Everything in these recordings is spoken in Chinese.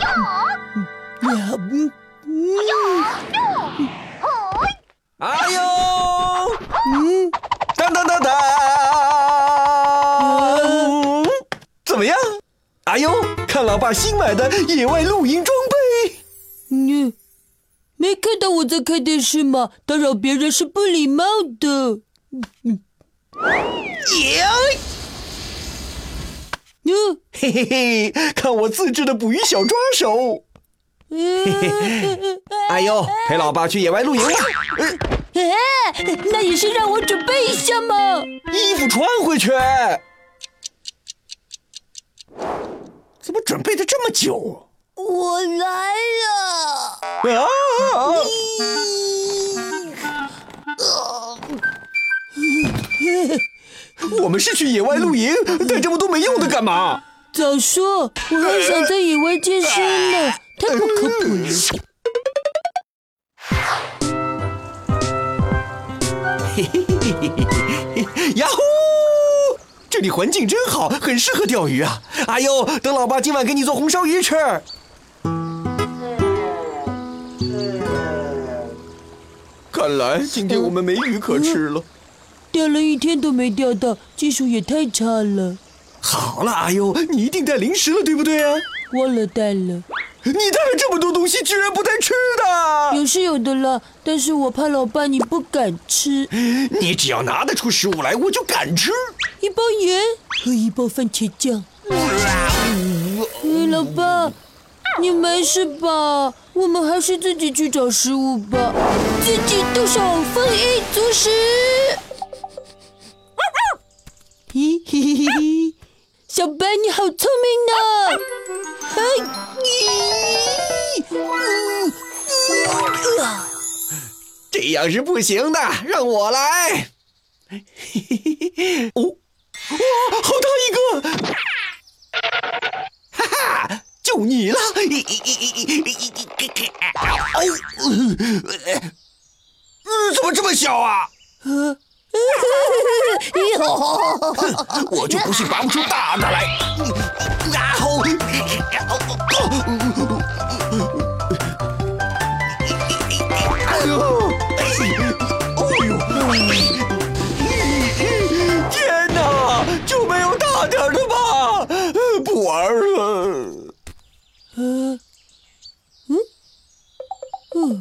哟，呀，嗯，哟，哟，哎呦，嗯，哒哒哒哒，怎么样？哎呦，看老爸新买的野外露营装备。你没看到我在看电视吗？打扰别人是不礼貌的。嗯，哟。嗯，嘿嘿嘿，看我自制的捕鱼小抓手。哎呦，陪老爸去野外露营吧。哎，那也是让我准备一下嘛。衣服穿回去。怎么准备的这么久？我来了。啊！我们是去野外露营，带这么多没用的干嘛？早说，我还想在野外健身呢，太不靠谱了。嘿嘿嘿嘿嘿嘿！呀呼！这里环境真好，很适合钓鱼啊！哎呦，等老爸今晚给你做红烧鱼吃。看来今天我们没鱼可吃了。钓了一天都没钓到，技术也太差了。好了，阿优，你一定带零食了，对不对啊？忘了带了。你带了这么多东西，居然不带吃的？有是有的了，但是我怕老爸你不敢吃。你只要拿得出食物来，我就敢吃。一包盐和一包番茄酱。老爸，你没事吧？我们还是自己去找食物吧，自己动手，丰衣足食。小白你好聪明呢！嘿，这样是不行的，让我来。嘿嘿嘿嘿，哦，哇，好大一个！哈哈，就你了！哦，呃，怎么这么小啊？我就不信拔不出大的来！啊吼！哎呦！哎呦！天哪，就没有大点的吗？不玩了。嗯嗯嗯。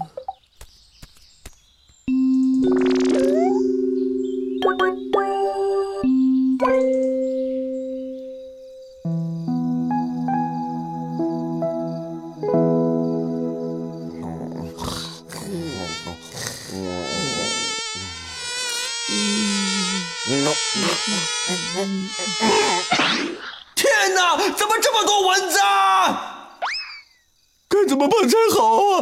天哪，怎么这么多蚊子啊？该怎么办才好啊？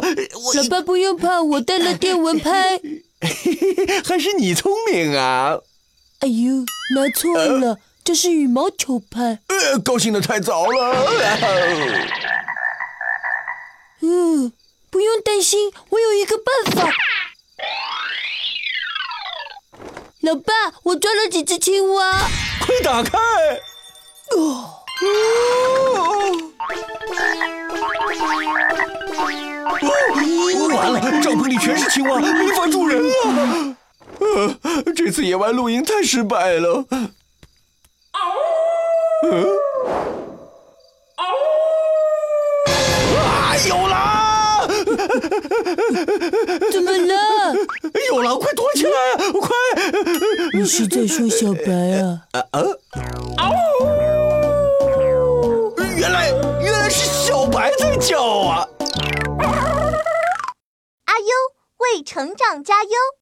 老爸不用怕，我带了电蚊拍。还是你聪明啊！哎呦，拿错了，这是羽毛球拍。呃，高兴的太早了。嗯，不用担心，我有一个办法。老爸，我抓了几只青蛙。快打开！哦。完了，帐篷里全是青蛙，没法住人了。呃，这次野外露营太失败了。嗯。啊，有了！怎么了？有了，快躲起来！快！你是在说小白啊？啊啊！原来原来是小白在叫啊！阿优为成长加油。